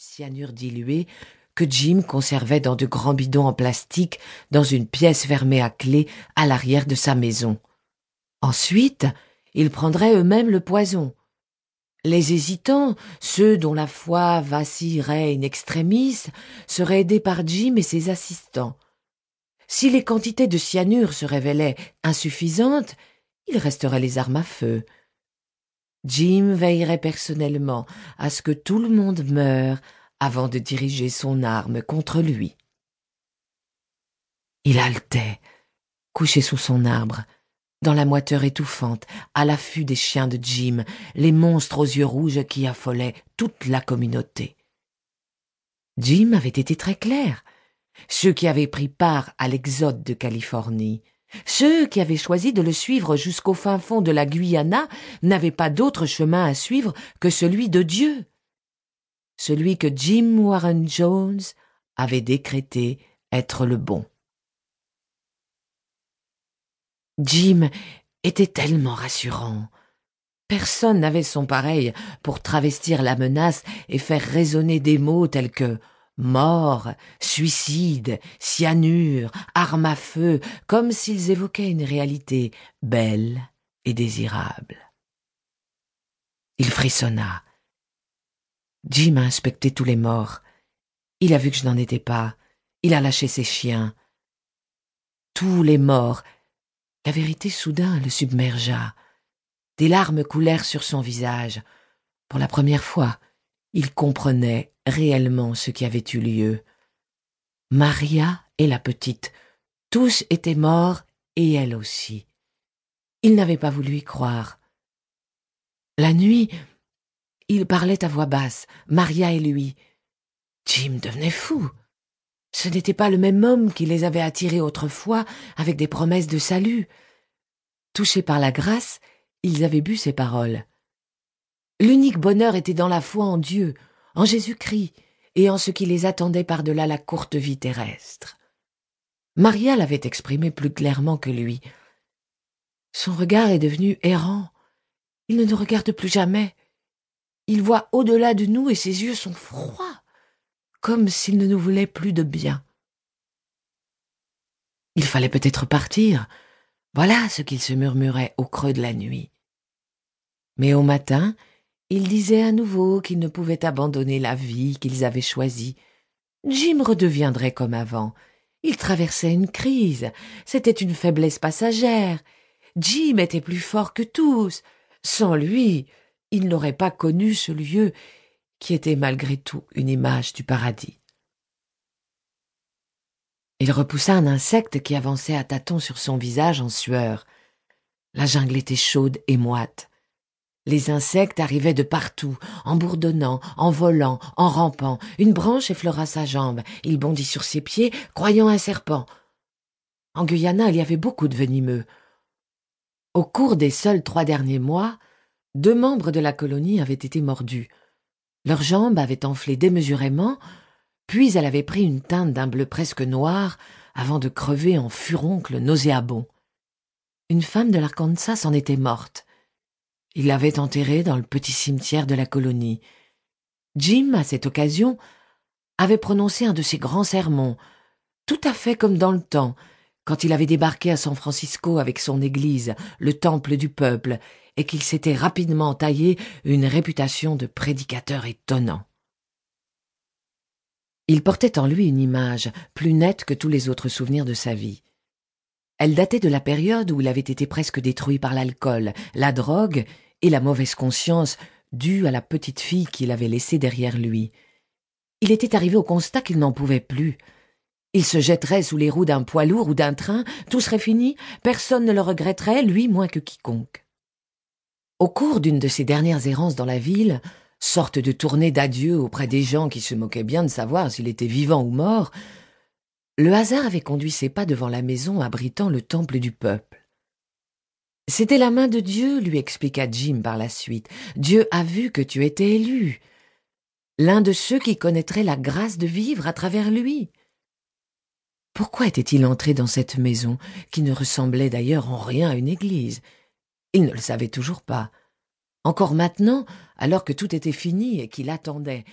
cyanure dilué que Jim conservait dans de grands bidons en plastique dans une pièce fermée à clé à l'arrière de sa maison. Ensuite, ils prendraient eux-mêmes le poison. Les hésitants, ceux dont la foi vacillerait in extremis, seraient aidés par Jim et ses assistants. Si les quantités de cyanure se révélaient insuffisantes, il resterait les armes à feu. Jim veillerait personnellement à ce que tout le monde meure avant de diriger son arme contre lui. Il haletait, couché sous son arbre, dans la moiteur étouffante, à l'affût des chiens de Jim, les monstres aux yeux rouges qui affolaient toute la communauté. Jim avait été très clair. Ceux qui avaient pris part à l'exode de Californie, ceux qui avaient choisi de le suivre jusqu'au fin fond de la Guyana n'avaient pas d'autre chemin à suivre que celui de Dieu, celui que Jim Warren Jones avait décrété être le bon. Jim était tellement rassurant. Personne n'avait son pareil pour travestir la menace et faire résonner des mots tels que mort, suicide, cyanure, arme à feu, comme s'ils évoquaient une réalité belle et désirable. Il frissonna. Jim a inspecté tous les morts. Il a vu que je n'en étais pas. Il a lâché ses chiens. Tous les morts. La vérité soudain le submergea. Des larmes coulèrent sur son visage. Pour la première fois, il comprenait réellement ce qui avait eu lieu. Maria et la petite, tous étaient morts et elle aussi. Il n'avait pas voulu y croire. La nuit, il parlait à voix basse, Maria et lui. Jim devenait fou. Ce n'était pas le même homme qui les avait attirés autrefois avec des promesses de salut. Touchés par la grâce, ils avaient bu ses paroles. L'unique bonheur était dans la foi en Dieu, en Jésus-Christ, et en ce qui les attendait par-delà la courte vie terrestre. Maria l'avait exprimé plus clairement que lui. Son regard est devenu errant. Il ne nous regarde plus jamais. Il voit au-delà de nous et ses yeux sont froids, comme s'il ne nous voulait plus de bien. Il fallait peut-être partir. Voilà ce qu'il se murmurait au creux de la nuit. Mais au matin, il disait à nouveau qu'ils ne pouvaient abandonner la vie qu'ils avaient choisie. Jim redeviendrait comme avant. Il traversait une crise. C'était une faiblesse passagère. Jim était plus fort que tous. Sans lui, il n'aurait pas connu ce lieu qui était malgré tout une image du paradis. Il repoussa un insecte qui avançait à tâtons sur son visage en sueur. La jungle était chaude et moite. Les insectes arrivaient de partout, en bourdonnant, en volant, en rampant. Une branche effleura sa jambe. Il bondit sur ses pieds, croyant un serpent. En Guyana, il y avait beaucoup de venimeux. Au cours des seuls trois derniers mois, deux membres de la colonie avaient été mordus. Leurs jambes avaient enflé démesurément, puis elle avait pris une teinte d'un bleu presque noir avant de crever en furoncle nauséabond. Une femme de l'Arkansas en était morte. Il l'avait enterré dans le petit cimetière de la colonie. Jim, à cette occasion, avait prononcé un de ses grands sermons, tout à fait comme dans le temps, quand il avait débarqué à San Francisco avec son église, le temple du peuple, et qu'il s'était rapidement taillé une réputation de prédicateur étonnant. Il portait en lui une image plus nette que tous les autres souvenirs de sa vie. Elle datait de la période où il avait été presque détruit par l'alcool, la drogue et la mauvaise conscience due à la petite fille qu'il avait laissée derrière lui. Il était arrivé au constat qu'il n'en pouvait plus. Il se jetterait sous les roues d'un poids lourd ou d'un train, tout serait fini, personne ne le regretterait, lui moins que quiconque. Au cours d'une de ses dernières errances dans la ville, sorte de tournée d'adieu auprès des gens qui se moquaient bien de savoir s'il était vivant ou mort, le hasard avait conduit ses pas devant la maison abritant le temple du peuple. C'était la main de Dieu, lui expliqua Jim par la suite. Dieu a vu que tu étais élu. L'un de ceux qui connaîtraient la grâce de vivre à travers lui. Pourquoi était-il entré dans cette maison, qui ne ressemblait d'ailleurs en rien à une église? Il ne le savait toujours pas. Encore maintenant, alors que tout était fini et qu'il attendait.